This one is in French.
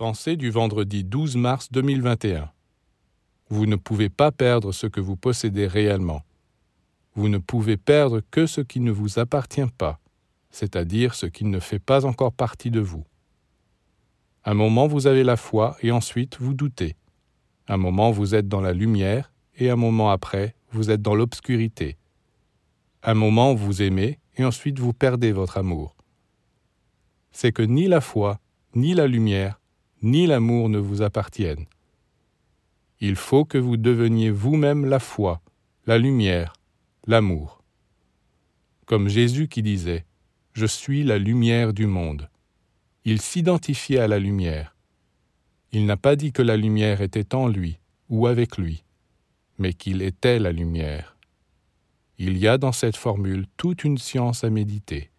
Pensée du vendredi 12 mars 2021. Vous ne pouvez pas perdre ce que vous possédez réellement. Vous ne pouvez perdre que ce qui ne vous appartient pas, c'est-à-dire ce qui ne fait pas encore partie de vous. Un moment vous avez la foi et ensuite vous doutez. Un moment vous êtes dans la lumière et un moment après vous êtes dans l'obscurité. Un moment vous aimez et ensuite vous perdez votre amour. C'est que ni la foi, ni la lumière, ni l'amour ne vous appartiennent. Il faut que vous deveniez vous-même la foi, la lumière, l'amour. Comme Jésus qui disait, Je suis la lumière du monde. Il s'identifiait à la lumière. Il n'a pas dit que la lumière était en lui ou avec lui, mais qu'il était la lumière. Il y a dans cette formule toute une science à méditer.